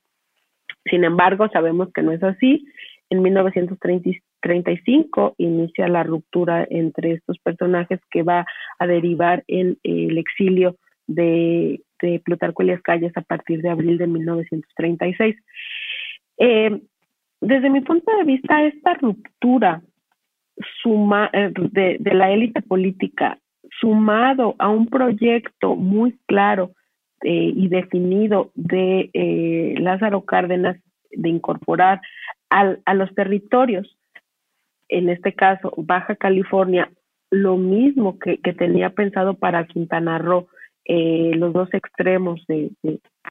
F: Sin embargo, sabemos que no es así. En 1935 inicia la ruptura entre estos personajes que va a derivar en el exilio de, de Plutarco Elias Calles a partir de abril de 1936. Eh, desde mi punto de vista, esta ruptura eh, de, la élite política sumado a un proyecto muy claro eh, y definido de eh, Lázaro Cárdenas de incorporar a los territorios, en este caso Baja California, lo mismo que, tenía pensado para Quintana Roo, eh, los dos extremos de,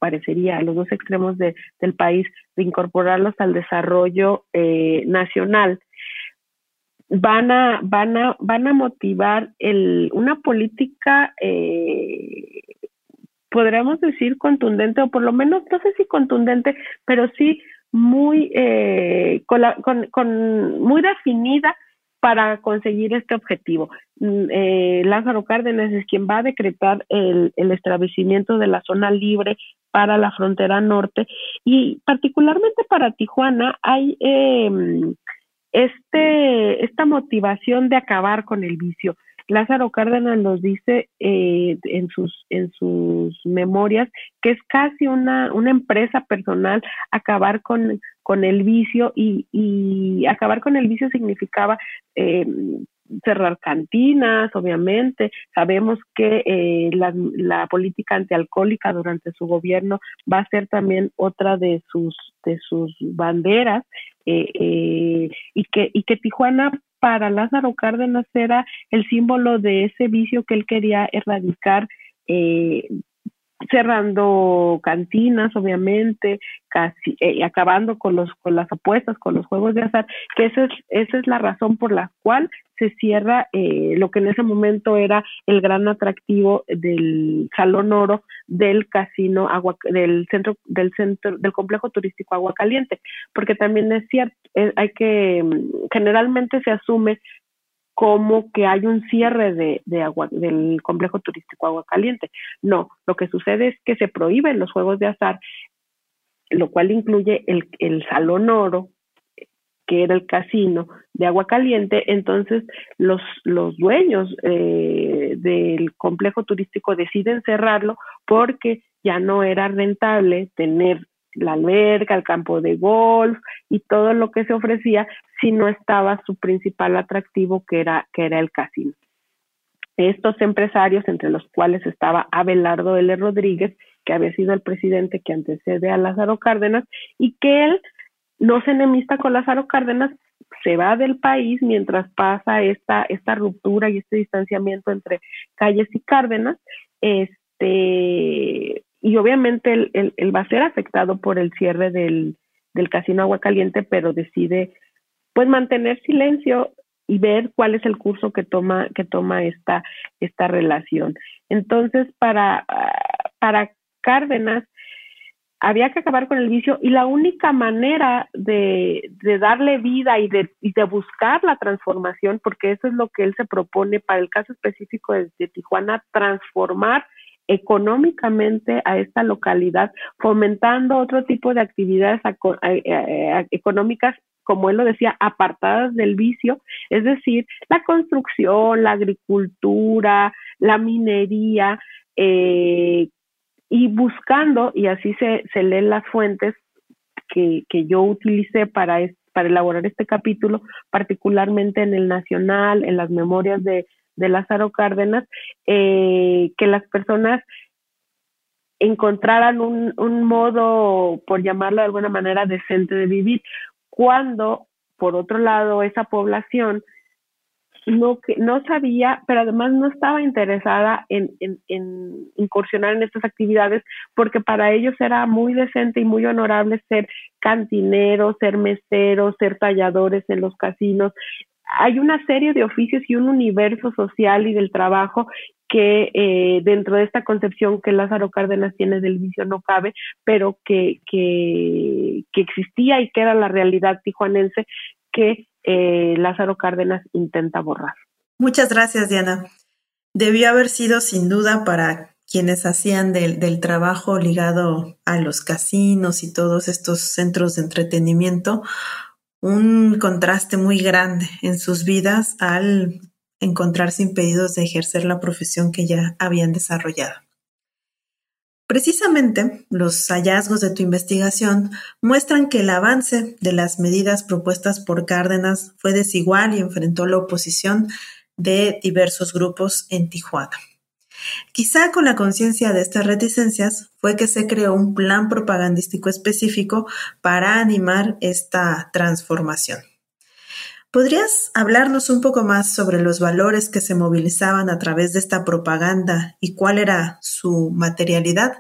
F: parecería, los dos extremos de, del país, de incorporarlos al desarrollo eh, nacional. Van a, van a, van a motivar el, una política, eh, podríamos decir, contundente, o por lo menos, no sé si contundente, pero sí muy, eh, con, la, con, con, muy definida para conseguir este objetivo. Mm, eh, Lázaro Cárdenas es quien va a decretar el, establecimiento de la zona libre para la frontera norte y particularmente para Tijuana hay em, este, esta motivación de acabar con el vicio. Lázaro Cárdenas nos dice eh, en, sus, en sus memorias que es casi una, una empresa personal acabar con, con el vicio y, y acabar con el vicio significaba eh, cerrar cantinas, obviamente. Sabemos que eh, la, política antialcohólica durante su gobierno va a ser también otra de sus de sus banderas eh, y que y que Tijuana para Lázaro Cárdenas era el símbolo de ese vicio que él quería erradicar eh, cerrando cantinas, obviamente, casi eh, acabando con los con las apuestas, con los juegos de azar, que esa es esa es la razón por la cual se cierra eh, lo que en ese momento era el gran atractivo del Salón Oro del casino agua del centro del centro del complejo turístico Agua Caliente, porque también es cierto, eh, hay que generalmente se asume como que hay un cierre de, agua, del complejo turístico Agua Caliente. No, lo que sucede es que se prohíben los juegos de azar, lo cual incluye el, el Salón Oro, que era el casino de agua caliente, entonces los, los dueños eh, del complejo turístico deciden cerrarlo porque ya no era rentable tener la alberca, el campo de golf y todo lo que se ofrecía si no estaba su principal atractivo que era, que era el casino. Estos empresarios, entre los cuales estaba Abelardo L. Rodríguez, que había sido el presidente que antecede a Lázaro Cárdenas, y que él no se enemista con Lázaro Cárdenas, se va del país mientras pasa esta, esta ruptura y este distanciamiento entre Calles y Cárdenas, este, y obviamente él, va a ser afectado por el cierre del, del casino Agua Caliente, pero decide pues mantener silencio y ver cuál es el curso que toma que toma esta esta relación. Entonces, para para Cárdenas había que acabar con el vicio y la única manera de, de darle vida y de, y de, buscar la transformación, porque eso es lo que él se propone para el caso específico de Tijuana, transformar económicamente a esta localidad, fomentando otro tipo de actividades económicas como él lo decía, apartadas del vicio, es decir, la construcción, la agricultura, la minería, eh, y buscando, y así se, se leen las fuentes que, que yo utilicé para, para elaborar este capítulo, particularmente en el Nacional, en las memorias de, de Lázaro Cárdenas, eh, que las personas encontraran un, un modo, por llamarlo de alguna manera, decente de vivir, cuando, por otro lado, esa población no, no sabía, pero además no estaba interesada en, incursionar en estas actividades, porque para ellos era muy decente y muy honorable ser cantineros, ser meseros, ser talladores en los casinos, hay una serie de oficios y un universo social y del trabajo que eh, dentro de esta concepción que Lázaro Cárdenas tiene del vicio no cabe, pero que, que, existía y que era la realidad tijuanense que eh, Lázaro Cárdenas intenta borrar.
E: Muchas gracias, Diana. Debió haber sido sin duda para quienes hacían del, del, trabajo ligado a los casinos y todos estos centros de entretenimiento un contraste muy grande en sus vidas al encontrarse impedidos de ejercer la profesión que ya habían desarrollado. Precisamente, los hallazgos de tu investigación muestran que el avance de las medidas propuestas por Cárdenas fue desigual y enfrentó la oposición de diversos grupos en Tijuana. Quizá con la conciencia de estas reticencias fue que se creó un plan propagandístico específico para animar esta transformación. ¿Podrías hablarnos un poco más sobre los valores que se movilizaban a través de esta propaganda y cuál era su materialidad?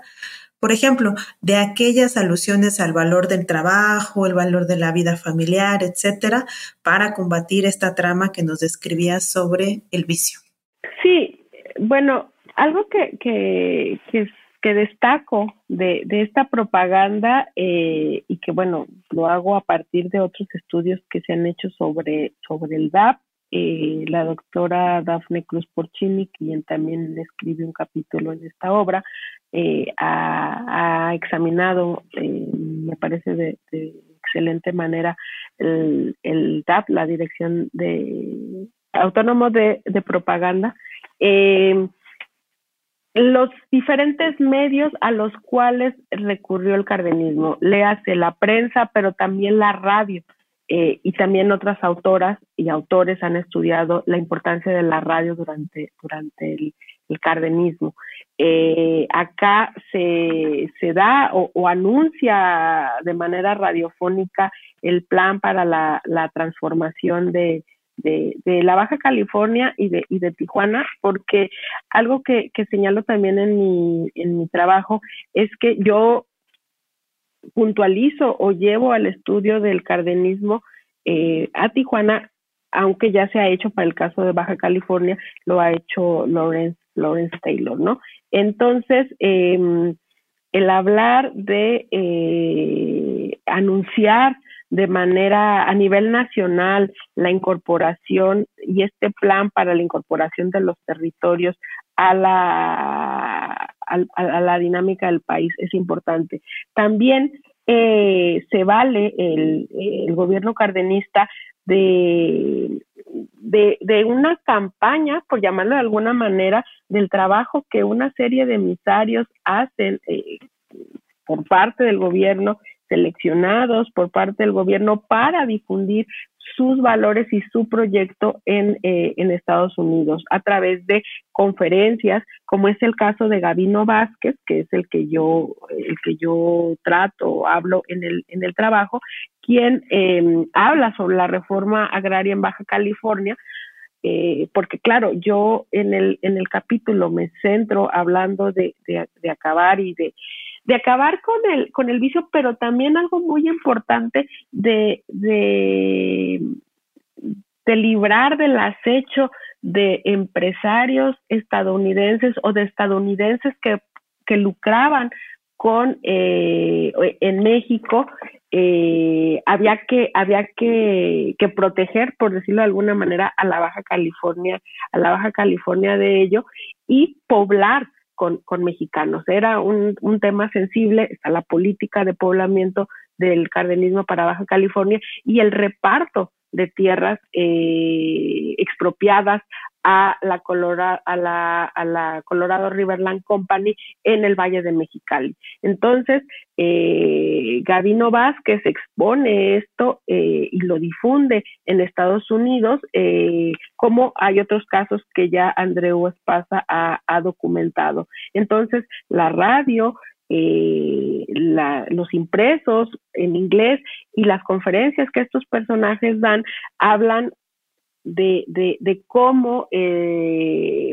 E: Por ejemplo, de aquellas alusiones al valor del trabajo, el valor de la vida familiar, etcétera, para combatir esta trama que nos describías sobre el vicio.
F: Sí, bueno, algo que, que, que, destaco de, de, esta propaganda eh, y que bueno, lo hago a partir de otros estudios que se han hecho sobre, sobre el DAP eh, la doctora Daphne Cruz Porcini, quien también escribe un capítulo en esta obra, eh, ha, examinado, eh, me parece de, excelente manera, el, el, DAP, la Dirección de Autónomo de, de Propaganda, los diferentes medios a los cuales recurrió el cardenismo, le hace la prensa, pero también la radio. Eh, y también otras autoras y autores han estudiado la importancia de la radio durante, durante el, cardenismo. Eh, acá se, se da o, anuncia de manera radiofónica el plan para la, la transformación de, de, la Baja California y de, y de Tijuana, porque algo que, que señalo también en mi, en mi trabajo es que yo puntualizo o llevo al estudio del cardenismo eh, a Tijuana, aunque ya se ha hecho para el caso de Baja California, lo ha hecho Lawrence, Taylor, ¿no? Entonces, em, el hablar de eh, anunciar de manera a nivel nacional la incorporación y este plan para la incorporación de los territorios a la, a, la dinámica del país es importante. También eh, se vale el, gobierno cardenista de, de, de, una campaña, por llamarlo de alguna manera, del trabajo que una serie de emisarios hacen eh, por parte del gobierno seleccionados por parte del gobierno para difundir sus valores y su proyecto en, eh, en, Estados Unidos a través de conferencias, como es el caso de Gabino Vázquez, que es el que yo, el que yo trato, hablo en el, en el trabajo, quien em, habla sobre la reforma agraria en Baja California, eh, porque claro, yo en el, en el capítulo me centro hablando de, de acabar y de de acabar con el, con el vicio, pero también algo muy importante de, de, de librar del acecho de empresarios estadounidenses o de estadounidenses que, que lucraban con eh, en México eh, había que había que, que, proteger por decirlo de alguna manera a la Baja California a la Baja California de ello y poblar con, mexicanos. Era un, tema sensible, está la política de poblamiento del cardenismo para Baja California y el reparto de tierras eh, expropiadas a la, a, la, a la Colorado Riverland Company en el Valle de Mexicali. Entonces, eh, Gabino Vázquez expone esto eh, y lo difunde en Estados Unidos, eh, como hay otros casos que ya Andreu Espasa ha, documentado. Entonces, la radio, eh, los impresos en inglés y las conferencias que estos personajes dan hablan de, de, de cómo eh,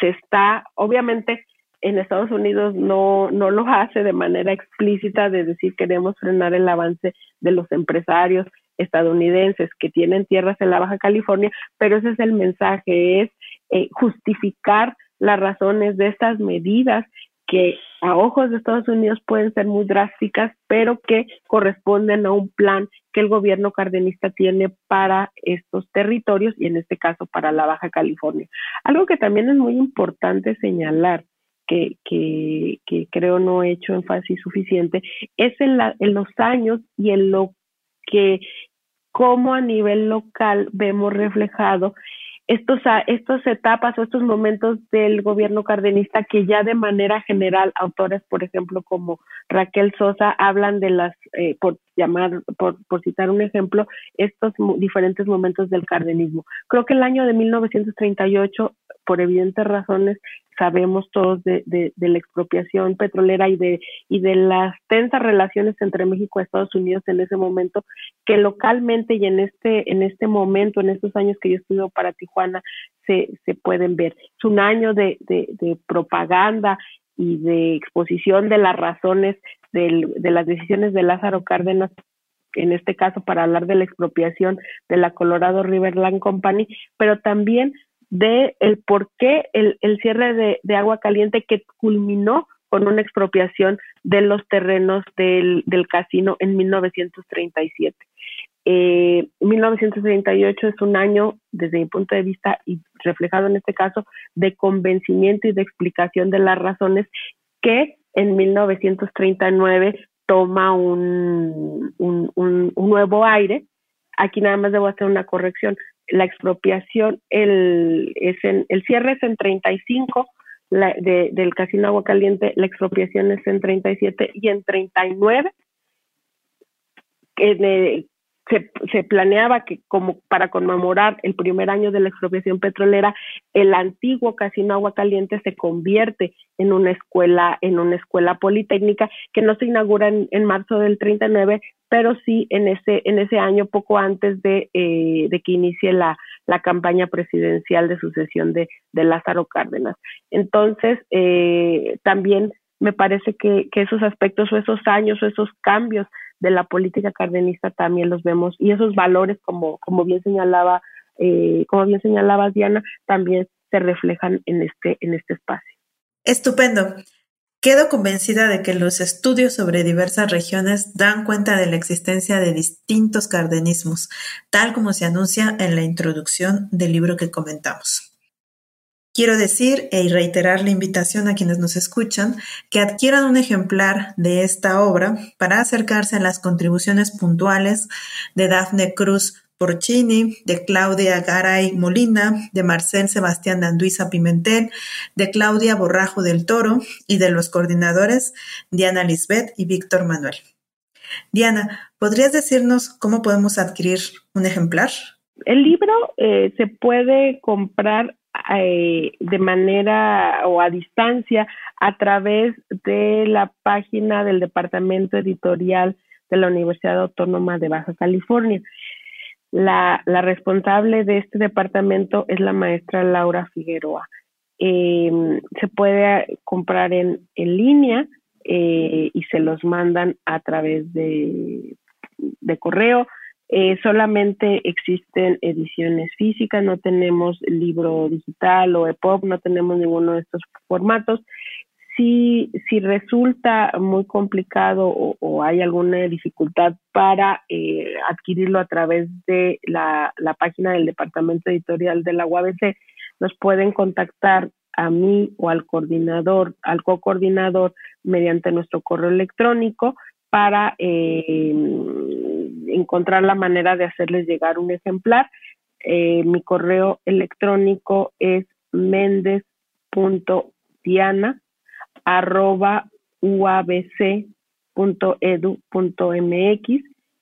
F: se está, obviamente en Estados Unidos no, no lo hace de manera explícita de decir queremos frenar el avance de los empresarios estadounidenses que tienen tierras en la Baja California, pero ese es el mensaje, es eh, justificar las razones de estas medidas que a ojos de Estados Unidos pueden ser muy drásticas, pero que corresponden a un plan que el gobierno cardenista tiene para estos territorios y en este caso para la Baja California. Algo que también es muy importante señalar, que, que, que creo no he hecho énfasis suficiente, es en, la, en los años y en lo que como a nivel local vemos reflejado estos, estas etapas o estos momentos del gobierno cardenista que ya de manera general autores, por ejemplo, como Raquel Sosa, hablan de las, eh, llamar, por, por citar un ejemplo, estos diferentes momentos del cardenismo. Creo que el año de 1938, por evidentes razones, sabemos todos de, de, la expropiación petrolera y de, y de las tensas relaciones entre México y Estados Unidos en ese momento, que localmente y en este, en este momento, en estos años que yo estudio para Tijuana, se, se pueden ver. Es un año de, de, de propaganda y de exposición de las razones del, de las decisiones de Lázaro Cárdenas en este caso para hablar de la expropiación de la Colorado Riverland Company, pero también de el por qué el, el cierre de, de, agua caliente que culminó con una expropiación de los terrenos del, del casino en 1937. Eh, 1938 es un año, desde mi punto de vista, y reflejado en este caso, de convencimiento y de explicación de las razones que en 1939 toma un, un, un, nuevo aire. Aquí nada más debo hacer una corrección. La expropiación, el, es en, el cierre es en 35, la, de, del Casino Agua Caliente, la expropiación es en 37 y en 39 eh, se, se, planeaba que como para conmemorar el primer año de la expropiación petrolera, el antiguo Casino Agua Caliente se convierte en una escuela, en una escuela politécnica que no se inaugura en, en marzo del 39, pero sí en ese, en ese año, poco antes de, eh, de que inicie la, la campaña presidencial de sucesión de, de Lázaro Cárdenas. Entonces, eh, también me parece que esos aspectos o esos años o esos cambios de la política cardenista también los vemos y esos valores como como bien señalaba eh, como bien señalaba Diana también se reflejan en este en este espacio
E: estupendo Quedo convencida de que los estudios sobre diversas regiones dan cuenta de la existencia de distintos cardenismos, tal como se anuncia en la introducción del libro que comentamos. Quiero decir e reiterar la invitación a quienes nos escuchan que adquieran un ejemplar de esta obra para acercarse a las contribuciones puntuales de Dafne Cruz Porcini, de Claudia Garay Molina, de Marcel Sebastián Anduiza Pimentel, de Claudia Borrajo del Toro y de los coordinadores Diana Lisbeth y Víctor Manuel. Diana, ¿podrías decirnos cómo podemos adquirir un ejemplar?
F: El libro eh, se puede comprar eh, de manera o a distancia a través de la página del Departamento Editorial de la Universidad Autónoma de Baja California. La, responsable de este departamento es la maestra Laura Figueroa. Eh, se puede comprar en, en línea eh, y se los mandan a través de, de correo eh, solamente existen ediciones físicas, no tenemos libro digital o EPUB, no tenemos ninguno de estos formatos. Si, si resulta muy complicado o, hay alguna dificultad para eh, adquirirlo a través de la, la página del departamento editorial de la UABC, nos pueden contactar a mí o al coordinador, al co-coordinador mediante nuestro correo electrónico para eh, encontrar la manera de hacerles llegar un ejemplar. Eh, mi correo electrónico es mendez.diana arroba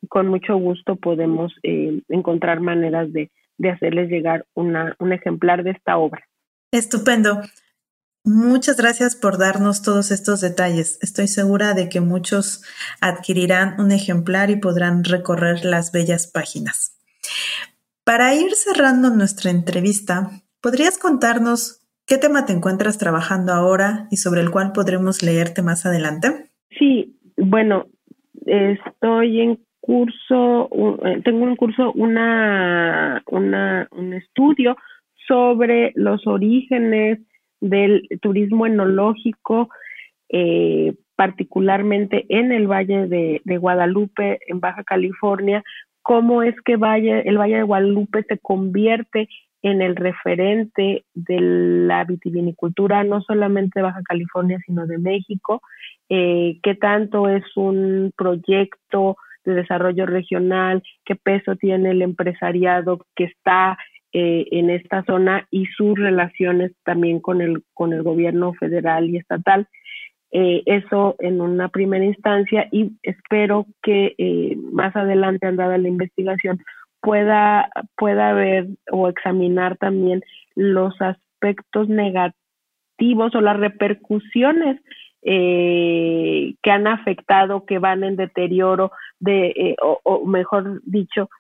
F: y con mucho gusto podemos eh, encontrar maneras de, de hacerles llegar una, un ejemplar de esta obra.
E: Estupendo. Muchas gracias por darnos todos estos detalles. Estoy segura de que muchos adquirirán un ejemplar y podrán recorrer las bellas páginas. Para ir cerrando nuestra entrevista, ¿podrías contarnos qué tema te encuentras trabajando ahora y sobre el cual podremos leerte más adelante?
F: Sí, bueno, estoy en curso, eh, tengo un curso, una, una, un estudio sobre los orígenes del turismo enológico, eh, particularmente en el Valle de, Guadalupe, en Baja California, cómo es que Valle, el Valle de Guadalupe se convierte en el referente de la vitivinicultura, no solamente de Baja California, sino de México, eh, qué tanto es un proyecto de desarrollo regional, qué peso tiene el empresariado que está eh, en esta zona y sus relaciones también con el, con el gobierno federal y estatal. Eh, eso en una primera instancia y espero que eh, más adelante, andada la investigación, pueda, pueda ver o examinar también los aspectos negativos o las repercusiones que han afectado, que van en deterioro de, o, mejor dicho,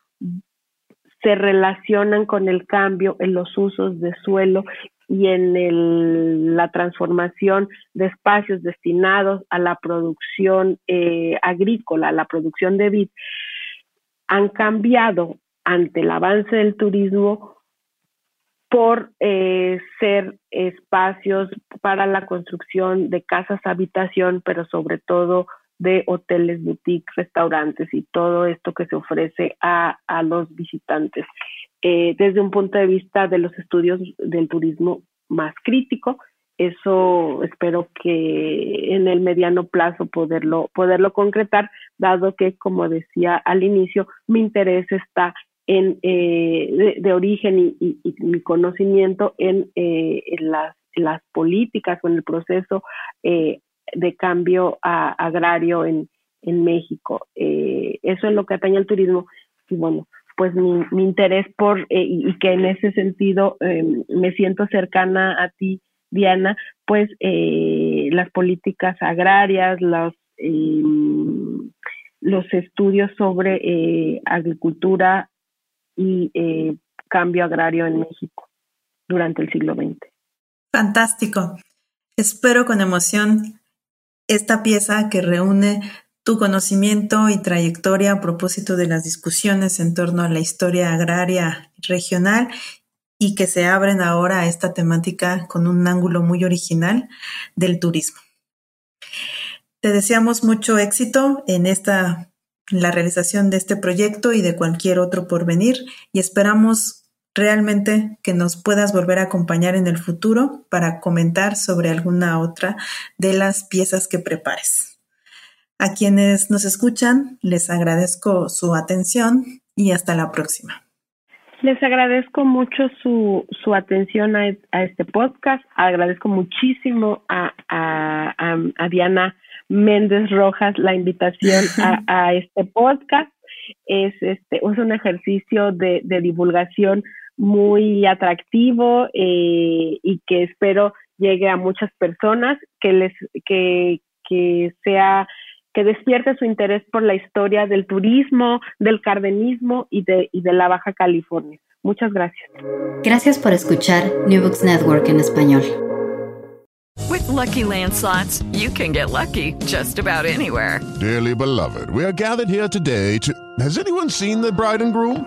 F: se relacionan con el cambio en los usos de suelo y en la transformación de espacios destinados a la producción eh, agrícola, a la producción de vid, han cambiado ante el avance del turismo por eh, ser espacios para la construcción de casas habitación, pero sobre todo de hoteles, boutiques, restaurantes y todo esto que se ofrece a, a los visitantes. Eh, desde un punto de vista de los estudios del turismo más crítico, eso espero que en el mediano plazo poderlo, poderlo concretar, dado que, como decía al inicio, mi interés está en, eh, de, origen y, mi conocimiento en, eh, las, las, políticas o en el proceso eh, de cambio agrario en, México. eso es lo que atañe al turismo. Y bueno, pues mi, interés por, y que en ese sentido me siento cercana a ti, Diana, pues las políticas agrarias, los, los estudios sobre agricultura y eh, cambio agrario en México durante el siglo XX.
E: Fantástico. Espero con emoción esta pieza que reúne tu conocimiento y trayectoria a propósito de las discusiones en torno a la historia agraria regional y que se abren ahora a esta temática con un ángulo muy original del turismo. Te deseamos mucho éxito en esta la realización de este proyecto y de cualquier otro por venir y esperamos realmente que nos puedas volver a acompañar en el futuro para comentar sobre alguna otra de las piezas que prepares. A quienes nos escuchan, les agradezco su atención y hasta la próxima.
F: Les agradezco mucho su, su atención a, este podcast. Agradezco muchísimo a, a, a Diana Méndez Rojas la invitación a, este podcast. Es, este, es un ejercicio de, divulgación muy atractivo eh, y que espero llegue a muchas personas, que les que, que sea que despierte su interés por la historia del turismo, del cardenismo y de, y de la Baja California. Muchas gracias.
D: Gracias por escuchar New Books Network en español.
H: With lucky landslots, you can get lucky just about anywhere.
I: Dearly beloved, we are gathered here today to. Has anyone seen the bride and groom?